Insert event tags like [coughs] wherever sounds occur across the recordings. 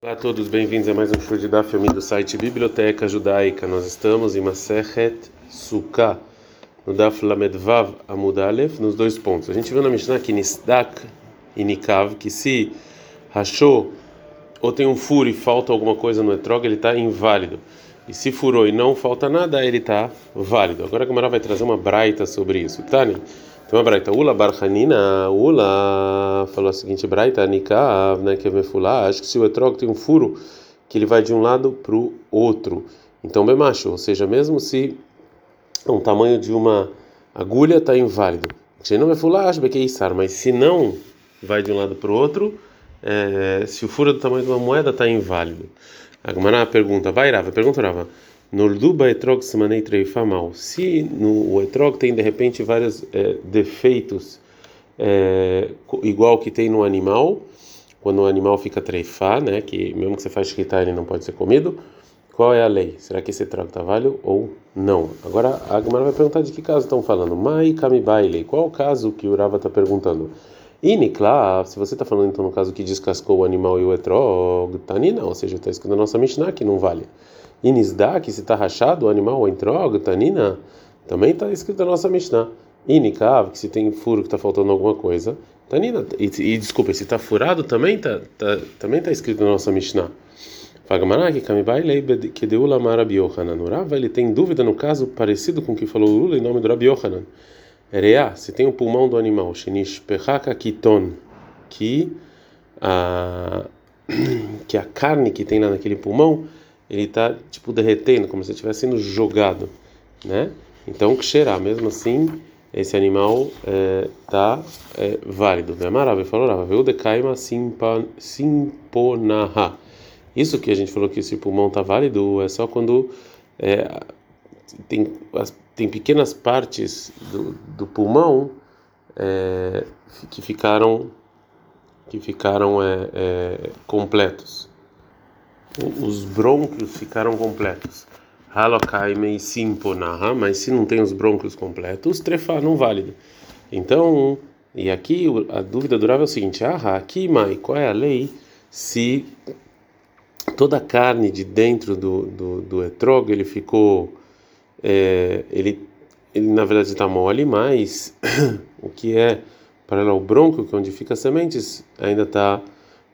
Olá a todos, bem-vindos a mais um show de Daf do site Biblioteca Judaica. Nós estamos em Masechet Sukkah, no Daf Lamedvav Amud Aleph, nos dois pontos. A gente viu na Mishnah que Nisdak e Nikav, que se rachou ou tem um furo e falta alguma coisa no etrog, ele está inválido. E se furou e não falta nada, ele está válido. Agora a Gamara vai trazer uma braita sobre isso. Tani? Então a Braita, Ula Barhanina, Ula falou a seguinte Braita, Nikav, né, que é acho que se o etrog tem um furo, que ele vai de um lado para o outro. Então, bem macho, ou seja, mesmo se o tamanho de uma agulha está inválido. Não é mas se não vai de um lado para o outro, é, se o furo é do tamanho de uma moeda está inválido. A Gamara pergunta, vai Rava, pergunta Rava. Norduba etrog semanei treifa mal. Se no, o etrog tem de repente vários é, defeitos, é, igual que tem no animal, quando o animal fica treifá, né, que mesmo que você faz escritar ele não pode ser comido, qual é a lei? Será que esse etrog está válido ou não? Agora a Gemara vai perguntar de que caso estão falando. Mai kamibaile. Qual o caso que o Rava está perguntando? Inikla, se você está falando então no caso que descascou o animal e o etrog, tanina, ou seja, está escrito na nossa Mishnah que não vale. Inisda, que se está rachado o animal ou entrog, tanina, também está escrito na nossa Mishnah. Inikav, que se tem furo que está faltando alguma coisa, tanina. E, e desculpa, se está furado também está tá, também tá escrito na nossa Mishnah. Fagamaraki, Kamibai, Leibed, que deu Lamar Rabi Yohanan. Urava, ele tem dúvida no caso parecido com o que falou Lula em nome do Rabi Yohanan. Se tem o pulmão do animal, Shenish Pechaka Kiton, que a, [clears throat] que a carne que tem lá naquele pulmão ele está tipo derretendo, como se estivesse sendo jogado, né? Então, que cheirar, mesmo assim, esse animal está é, é, válido. Maravilha, falou, viu de caima simponaha. Isso que a gente falou que esse pulmão está válido é só quando é, tem, tem pequenas partes do, do pulmão é, que ficaram que ficaram é, é, completos os brônquios ficaram completos. Halokaimei simponaha, mas se não tem os brônquios completos, trefa não válido. Então, e aqui a dúvida durava é o seguinte: ah, aqui, mai, qual é a lei se toda a carne de dentro do, do, do etrog ele ficou, é, ele, ele na verdade está mole, mas [clears throat] o que é paralelo ao bronco, que é onde fica as sementes, ainda está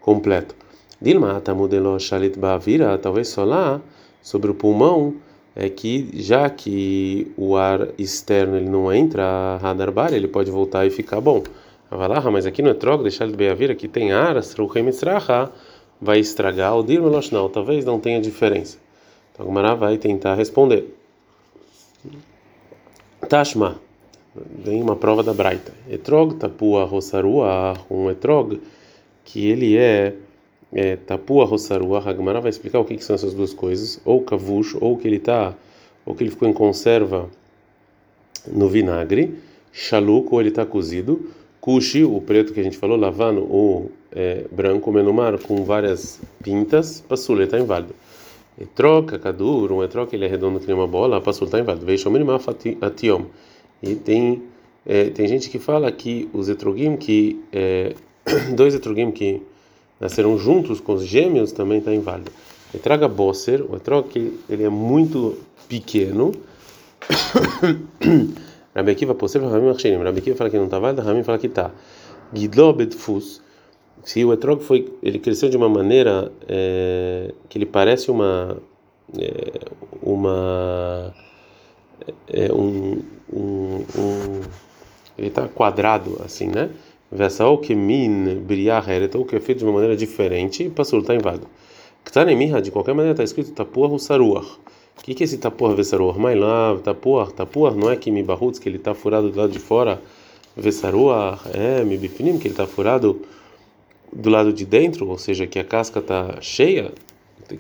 completo. Dilma modelo shalit ba'avira, talvez só lá, sobre o pulmão, é que já que o ar externo ele não entra, radar bar, ele pode voltar e ficar bom. Avalaha, mas aqui no etrog, deixar de beavira, que tem ar, vai estragar o dirma loshnal, talvez não tenha diferença. Então Gumara vai tentar responder. Tashma, vem uma prova da Braita. Etrog tapua rossarua, um etrog que ele é é, tapua rossarua, Hagmara vai explicar o que, que, são essas duas coisas, ou kavush, ou que ele tá, ou que ele ficou em conserva no vinagre, shaluk, ou ele está cozido, kushi, o preto que a gente falou, lavando, ou é, branco, menumar, com várias pintas, passul, ele está inválido. E troca, kadur, um etroca, ele é redondo que nem uma bola, passul está inválido. Veio shominimah atiom. E tem, é, tem gente que fala que os etrogim, que, é, [coughs] dois etrogim que nasceram juntos com os gêmeos também está inválido. E traga bosser, o etrog ele é muito pequeno. [coughs] Rabi Akiva possível, Ramim Acherim. Rabi Akiva fala que não está válido, Ramim fala que está. Gidlo bedfus. Se o etrog foi, ele cresceu de uma maneira é, que ele parece uma é, uma é, um, um, um ele está quadrado assim, né? Vessal que min briar ou que é feito de uma maneira diferente, passou está inválido. Ktanemiha, de qualquer maneira, está escrito tapuah usaruach. O que, que é esse tapuah vesaruach? Mailav, tapuah, tapuah não é que mi barrutz, que ele está furado do lado de fora, vesaruach, é mi bifinim, que ele está furado do lado de dentro, ou seja, que a casca está cheia,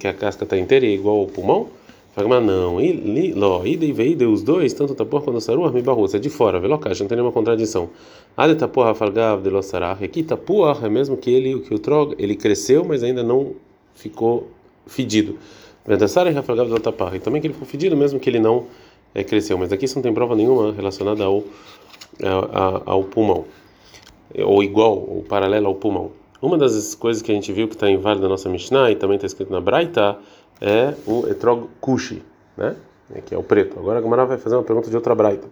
que a casca está inteira e igual ao pulmão. Fagma não, ida e veida, os dois, tanto tapor quanto saruah, me barrus, é de fora, velocaixa, não tem nenhuma contradição. Ade tapor falgav de lossarah, aqui tapor é mesmo que ele, que o trog, ele cresceu, mas ainda não ficou fedido. Vedassar e rafalgav de lotapar, e também que ele ficou fedido, mesmo que ele não é, cresceu, mas aqui isso não tem prova nenhuma relacionada ao, ao, ao pulmão, ou igual, ou paralelo ao pulmão. Uma das coisas que a gente viu que está em Vale da nossa Mishnah e também está escrito na Braita é o etrog kushi, né? Que é o preto. Agora a Gamara vai fazer uma pergunta de outra Braita.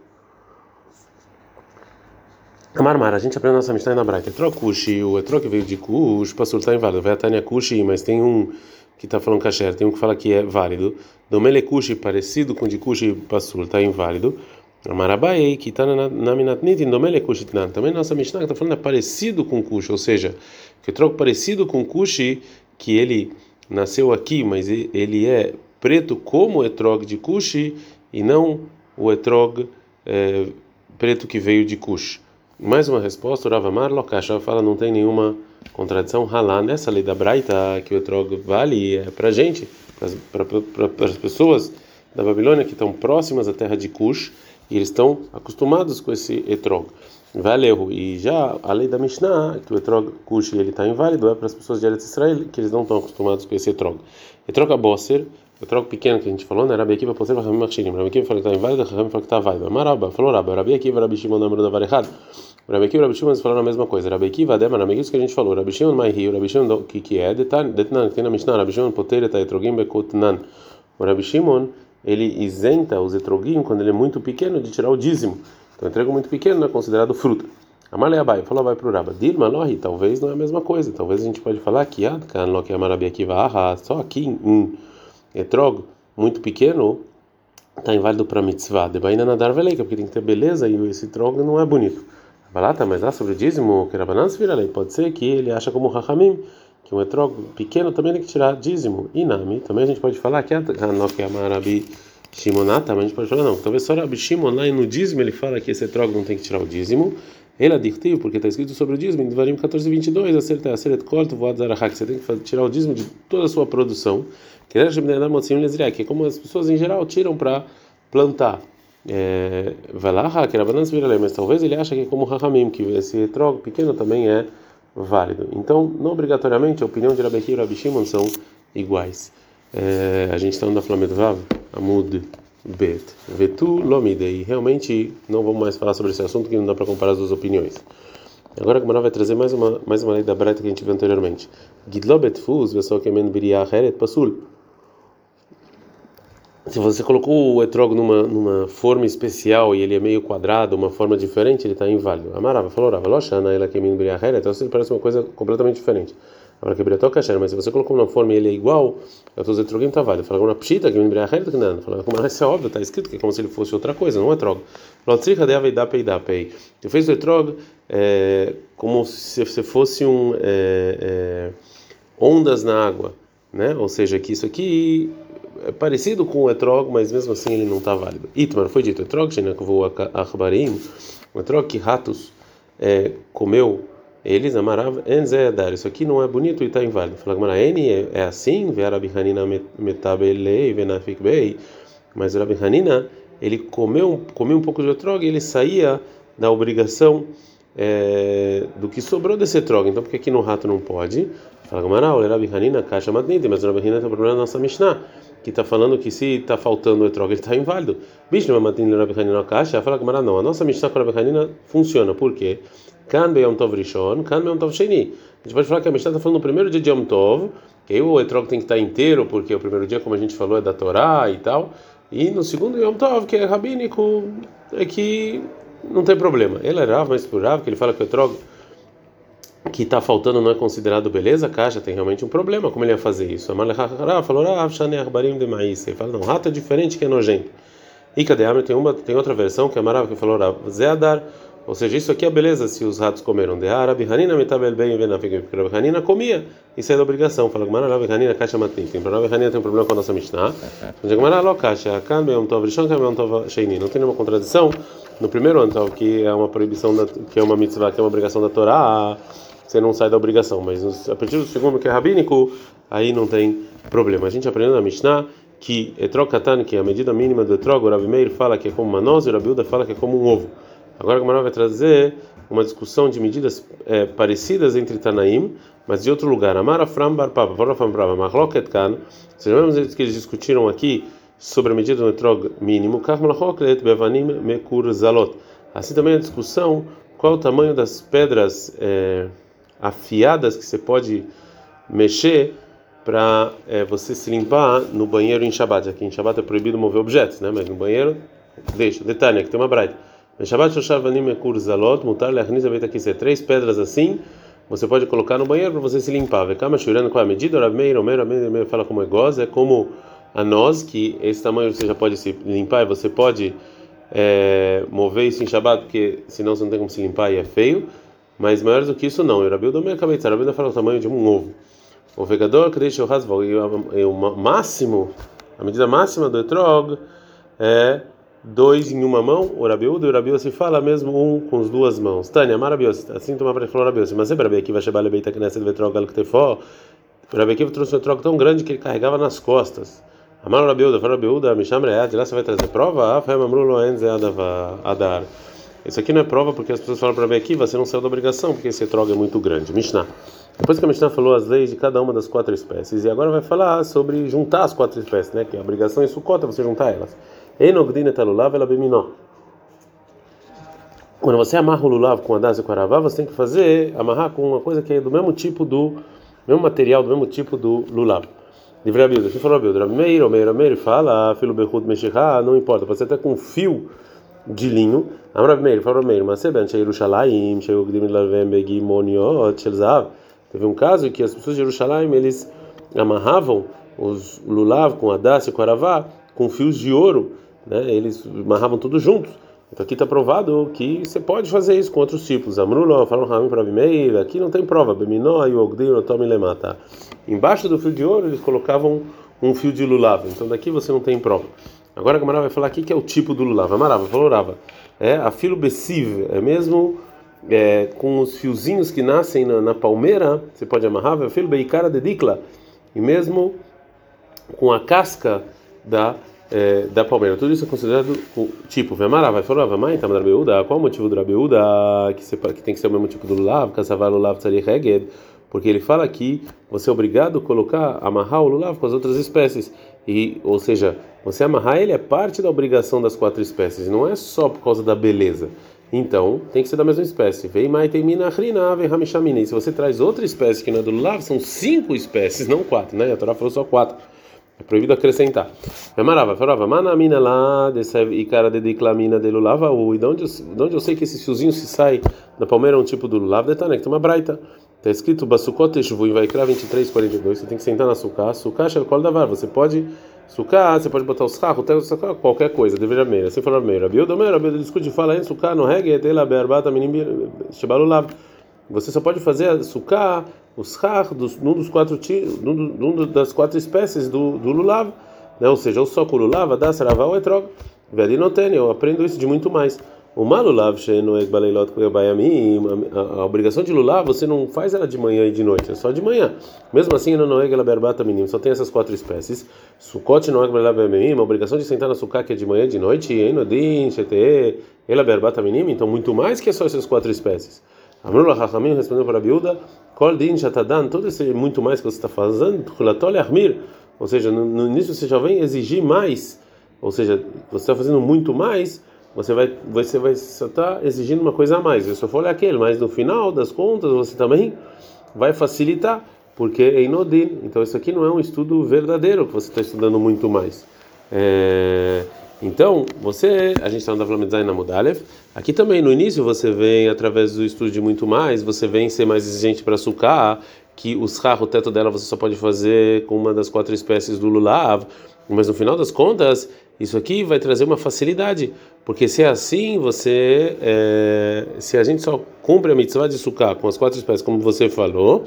Marmar, a gente aprende nossa Mishnah na Braita. Etrog kushi, o etrog que veio de kush, passou está inválido. Vai a Tânia kushi, mas tem um que está falando kasher, tem um que fala que é válido. Domele kushi, parecido com de kushi, passou está inválido. Marabai, que está na Minatnit, Domele kushitnan. Também nossa Mishnah está falando é parecido com kush, ou seja, que o etrog parecido com kushi, que ele nasceu aqui, mas ele é preto como o etrog de Cush e não o etrog é, preto que veio de Cush. Mais uma resposta, o Ravamar Lokasha fala não tem nenhuma contradição halá nessa lei da Braita que o etrog vale é para gente, para as pessoas da Babilônia que estão próximas à terra de Cush e eles estão acostumados com esse etrog. Valeu. E já a lei da Mishnah, que o etrog Cush ele está inválido, é para as pessoas de Eretz Israel que eles não estão acostumados com esse etrog. Etrog Abosser o troco pequeno que a gente falou, né? Rabi Akiva possível Rabi Machirim. Rabi Akiva falou que está inválido, Rabi falou que está válido. Maraba falou Rabi, Rabi Akiva, Rabi Shimon, número da vara errado. Rabi Akiva e Rabi Shimon falaram a mesma coisa. Rabi Akiva, Adema, Rabi isso que a gente falou. Rabi Shimon, mai rio, Rabi Shimon, que que é? Detnan, que tem na Mishnah. Rabi Shimon, poter, eta etrogim, bekotnan. O Rabi Shimon, ele isenta os etrogim quando ele é muito pequeno de tirar o dízimo. Então, entrega muito pequeno não é considerado fruta. Amalei Abai, falou vai para o Raba. Dilma, Lohi, talvez não é a mesma coisa. Talvez a gente pode falar que Akiva, ah, só aqui em etrog muito pequeno, está inválido para mitzvah. Debaina nadar veleika, porque tem que ter beleza e esse trogo não é bonito. Balata, mas lá sobre o dízimo, que era balança vira lei. Pode ser que ele acha como Rahamim, que um etrogo pequeno também tem que tirar dízimo. E Nami, também a gente pode falar que é Marabi Shimonata, mas a gente pode falar não. Talvez só Rabi Shimon lá no dízimo ele fala que esse etrogo não tem que tirar o dízimo. Ele adictivo, porque está escrito sobre o dízimo, em Devarim 14, 22, acerta, acerta, corta, voado, zarahak. Você tem que tirar o dízimo de toda a sua produção que é como as pessoas em geral tiram para plantar. É, vai lá, mas talvez ele acha que é como Rahamim, que esse troco pequeno também é válido. Então, não obrigatoriamente a opinião de Rabi e Rabi Shimon são iguais. É, a gente está no Flamengo Vav, Amud Bet, Vetu Lomide, e realmente não vamos mais falar sobre esse assunto que não dá para comparar as duas opiniões. Agora a Gemara vai trazer mais uma mais uma lei da Breta que a gente viu anteriormente. Gidlobet fuz, pessoal que men biriah heret pasul se você colocou o etrog numa, numa forma especial e ele é meio quadrado, uma forma diferente, ele está inválido. Amarava, falou, Rava, loxana, ela que me então ele parece uma coisa completamente diferente. Agora que briatou kasher, mas se você colocou uma forma e ele é igual, eu estou etrogim está válido. Fala uma pshita que me briacher, que não. Fala como isso é óbvio, está escrito que é como se ele fosse outra coisa, não é etrog. Lotzricha de aveidá peidá pei. Você fez o etrog é, como se fosse um é, é, ondas na água, né? Ou seja, que isso aqui é parecido com o etrog, mas mesmo assim ele não está válido. Itmar foi dito, etrog, shenakvu achbarim, o etrog que ratos é, comeu eles, amarav, enzedar, isso aqui não é bonito e está inválido. Fala N é, é assim, Rabi Hanina metabelei venafik bei, mas Rabi Hanina, ele comeu, comeu um pouco de etrog e ele saía da obrigação é, do que sobrou desse etrog. Então, porque aqui no rato não pode? Fala Gamara, o Rabi Hanina, mas tem problema na nossa Mishnah que está falando que se está faltando o etrog, ele está inválido. Mas matin Rabi Hanina caixa, fala que não, a nossa Mishnah com Rabi Hanina funciona, por quê? Kan Yom Tov Rishon, Kan Yom Tov Sheni. A gente pode falar que a Mishnah está falando no primeiro dia de Yom Tov, que aí o etrog tem que estar tá inteiro, porque o primeiro dia, como a gente falou, é da Torá e tal, e no segundo Yom Tov, que é rabínico, é que não tem problema. Ele é Rav, mas por Rav, que ele fala que o etrog que está faltando não é considerado beleza, caixa tem realmente um problema. Como ele ia fazer isso? A falou: Ele fala: não, rato é diferente que é nojento. E cadê tem uma tem outra versão que é maravilhosa que falou: Zeadar. Ou seja, isso aqui é beleza se os ratos comeram. De Arabi Hanina metabel bem porque Rabi Hanina comia. Isso é da obrigação. Fala que Rabi Hanina caixa matin. Tem Rabi Hanina tem um problema com a nossa Mishnah. Mas Gemara lo caixa. Kan beom tov rishon kan beom tov sheini. Não tem nenhuma contradição no primeiro ano, que é uma proibição da, que é uma mitzvah, que é uma obrigação da Torá você não sai da obrigação. Mas a partir do segundo, que é rabínico, aí não tem problema. A gente aprendeu na Mishnah que etrokatan, que é a medida mínima do etrog, o Rabi Meir fala que é como uma noz e o Rabi Uda fala que é como um ovo. Agora a Gamara vai trazer uma discussão de medidas é, parecidas entre Tanaim, mas de outro lugar. Amara Fram Bar Papa, Fora Fram Brava, Mahloket Kan, seja, mesmo que eles discutiram aqui sobre a medida do etrog mínimo, Bevanim Mekur Zalot. Assim também a discussão qual o tamanho das pedras. É, afiadas que você pode mexer para é, você se limpar no banheiro em Shabbat. Aqui em Shabbat é proibido mover objetos, né? Mas no banheiro, deixa. Detalhe, que tem uma braita. Em Shabbat, Shoshavanim Ekur Zalot, Mutar Leachniz Abeit aqui. Três pedras assim, você pode colocar no banheiro para você se limpar. Vekama Shurana, qual é a medida? Rav Meir, Omer, Omer, fala como é goz, é como a nós, que esse tamanho você já pode se limpar e você pode é, mover isso em Shabbat, porque senão você não tem como se limpar e é feio. Mas maiores do que isso, não. E Rabi Omer, Kabeitzar, Rabi fala o tamanho de um ovo. O vegador deixa o rasval e o máximo, a medida máxima do etrog é dois em uma mão. O rabiúdo e o rabiúdo se fala mesmo um com as duas mãos. Tânia, maravilhoso. Assim toma para falar rabiúdo. Mas é rabi aqui vai chamar lebeita que nessa do etrog al ktefó. O rabi aqui trouxe um etrog tão grande que ele carregava nas costas. Amar o rabiúdo, fala rabiúdo, me chama de lá você vai trazer prova. Ah, foi mamrulo enze adar. Isso aqui não é prova porque as pessoas falam para ver aqui, você não saiu da obrigação porque esse etrog é muito grande. Mishnah. Depois que a Mishnah falou as leis de cada uma das quatro espécies, e agora vai falar sobre juntar as quatro espécies, né? Que a obrigação é você juntar elas. Quando você amarra o lulav com adas e com aravá, você tem que fazer, amarrar com uma coisa que é do mesmo tipo do, mesmo material, do mesmo tipo do lulav. Livre Abilda, que falou Abilda? Meir, Meir, Meir, fala, filo berrud mexicá, não importa, pode ser até com fio de linho. Meir, falou Meir, mas seben, Sheirushalayim, Sheirugdim lavem begimoniot, Shelzav. Teve um caso que as pessoas de Jerusalém eles amarravam os lulav com adas e com aravá com fios de ouro, né? Eles amarravam tudo juntos. Então aqui está provado que você pode fazer isso com outros tipos. Amruló, falam Ramim para Bimeir, aqui não tem prova. Beminó e Ogdir, Tome Lemata. Embaixo do fio de ouro eles colocavam um fio de lulav. Então daqui você não tem prova. Agora a Gamara vai falar aqui que é o tipo do lulav. Amarava, falou Rava. É a filo bessiv, é mesmo é, com os fiozinhos que nascem na, na palmeira, você pode amarrar, filho beicara de dicla, e mesmo com a casca da é, da palmeira. Tudo isso é considerado o tipo. Vemara vai falar, vai então Rabeuda. Qual o motivo do Rabeuda que, que tem que ser o mesmo tipo do lulav? Casavar lulav tzarich reged. Porque ele fala que você é obrigado a colocar, amarrar o lulav com as outras espécies. E, ou seja, você amarrar ele é parte da obrigação das quatro espécies. Não é só por causa da beleza. Então, tem que ser da mesma espécie. Vem mais tem minachrina, vem. Se você traz outra espécie que não é do lulav, são cinco espécies, não quatro, né? A Torá falou só quatro. É proibido acrescentar. Amarava, falava, manamina lá, e cara de declamina de lulava, e de onde, de onde eu sei que esse fiozinho se sai da palmeira é um tipo do lulav, de tanek, tem uma braita. Está escrito Basukot Teshvu em Vaikra 23, 42. Você tem que sentar na suká. Suká Shelkol Davar. Você pode. Suká, você pode botar os carros, qualquer coisa. Deveria meira. Assim falou meira. Bildo, meira, Bildo discute fala em suká no reggae, dela berbata minim shebalulav. Você só pode fazer a suká, os carros, num dos quatro, num, num das quatro espécies do, do lulav. Né? Ou seja, o só com lulav, dá, saravá ou etrog. Vedi não tem, eu aprendo isso de muito mais. O malulav shenoeg baleilot bayamim, a obrigação de lulav você não faz ela de manhã e de noite, é só de manhã. Mesmo assim, no noeg berbata minim, só tem essas quatro espécies. Sukot noeg bayamim, a obrigação de sentar na suká que é de manhã e de noite, enodin, shete, ela berbata minim, então muito mais que é só essas quatro espécies. Amrullah Hachamim respondeu para a biúda, kol din shatadan, todo esse muito mais que você está fazendo, kulatol armir, ou seja, no início você já vem exigir mais, ou seja, você está fazendo muito mais, você vai você vai só tá exigindo uma coisa a mais. Eu só for aquele, mas no final das contas você também vai facilitar, porque é inodin. Então isso aqui não é um estudo verdadeiro que você está estudando muito mais. É, então você, a gente está no Davlam na Mudalev. Aqui também no início você vem através do estudo de muito mais, você vem ser mais exigente para sucar que os carro, o teto dela você só pode fazer com uma das quatro espécies do lulav, mas no final das contas isso aqui vai trazer uma facilidade, porque se é assim, você, é, se a gente só cumpre a mitzvah de sukkah com as quatro espécies, como você falou,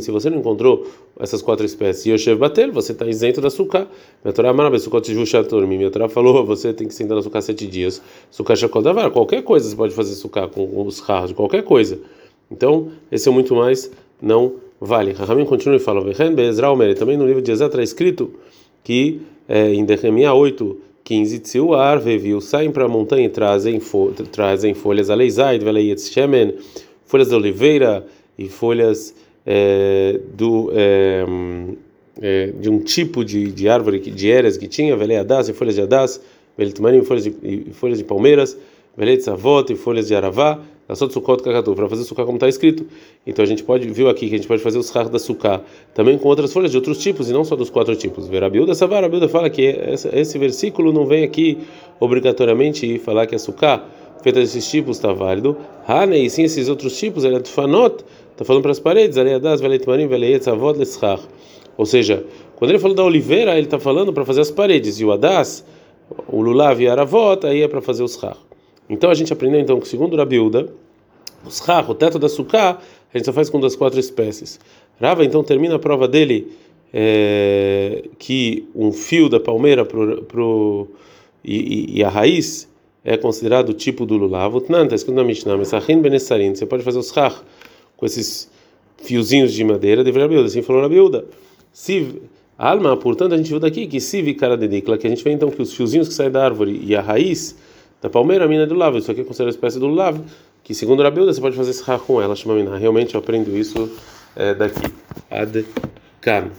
se você não encontrou essas quatro espécies, Yoshev Batel, você está isento da sukkah. Minha Torá falou, você tem que sentar na sukkah sete dias. Sukkah Shakodavar, qualquer coisa você pode fazer sukkah com os carros, qualquer coisa. Então, esse é muito mais, não vale. Rahamim continua e fala, também no livro de Ezra está escrito que é, em Nehemiah 8, 15, Tziuar, viu, saem para a montanha e trazem, fo trazem folhas aleizait, veleietz shemen, folhas de oliveira e folhas é, do, é, é, de um tipo de, de árvore, de eras que tinha, veleiadas e folhas de adas, velitmanim e folhas de, e folhas de palmeiras, veletzavot e folhas de aravá, Lassot Sukkot Kakatu, para fazer sukkah como está escrito. Então a gente pode, viu aqui que a gente pode fazer os rach da sukkah também com outras folhas de outros tipos e não só dos quatro tipos. Verabilda Savar, a Bilda fala que esse, versículo não vem aqui obrigatoriamente falar que a sukkah feita desses tipos está válido. Hane, e sim esses outros tipos, ele é fanot, está falando para as paredes, Aleadas, Veleietz, Avod, Leschach. Ou seja, quando ele falou da oliveira, ele está falando para fazer as paredes, e o Adas, o Lulav e Aravot, aí é para fazer os Chach. Então a gente aprendeu então que segundo Rabiuda, os Chach, o teto da Sukkah, a gente só faz com das quatro espécies. Rava então termina a prova dele é, que um fio da palmeira pro, pro, e, e, a raiz é considerado o tipo do lulav. Utnan, está na Mishnah, Mesachin Benessarin, você pode fazer os chach com esses fiozinhos de madeira, deveria Rabiuda, assim falou Rabiuda. Siv, alma, portanto, a gente viu daqui que Siv cara dedicla, que a gente vê então que os fiozinhos que saem da árvore e a raiz da palmeira, a mina é do lavo, isso aqui é considerado a espécie do lavo, que segundo Rabiuda você pode fazer esse com ela, chama mina. Realmente eu aprendo isso é, daqui. Ad kan.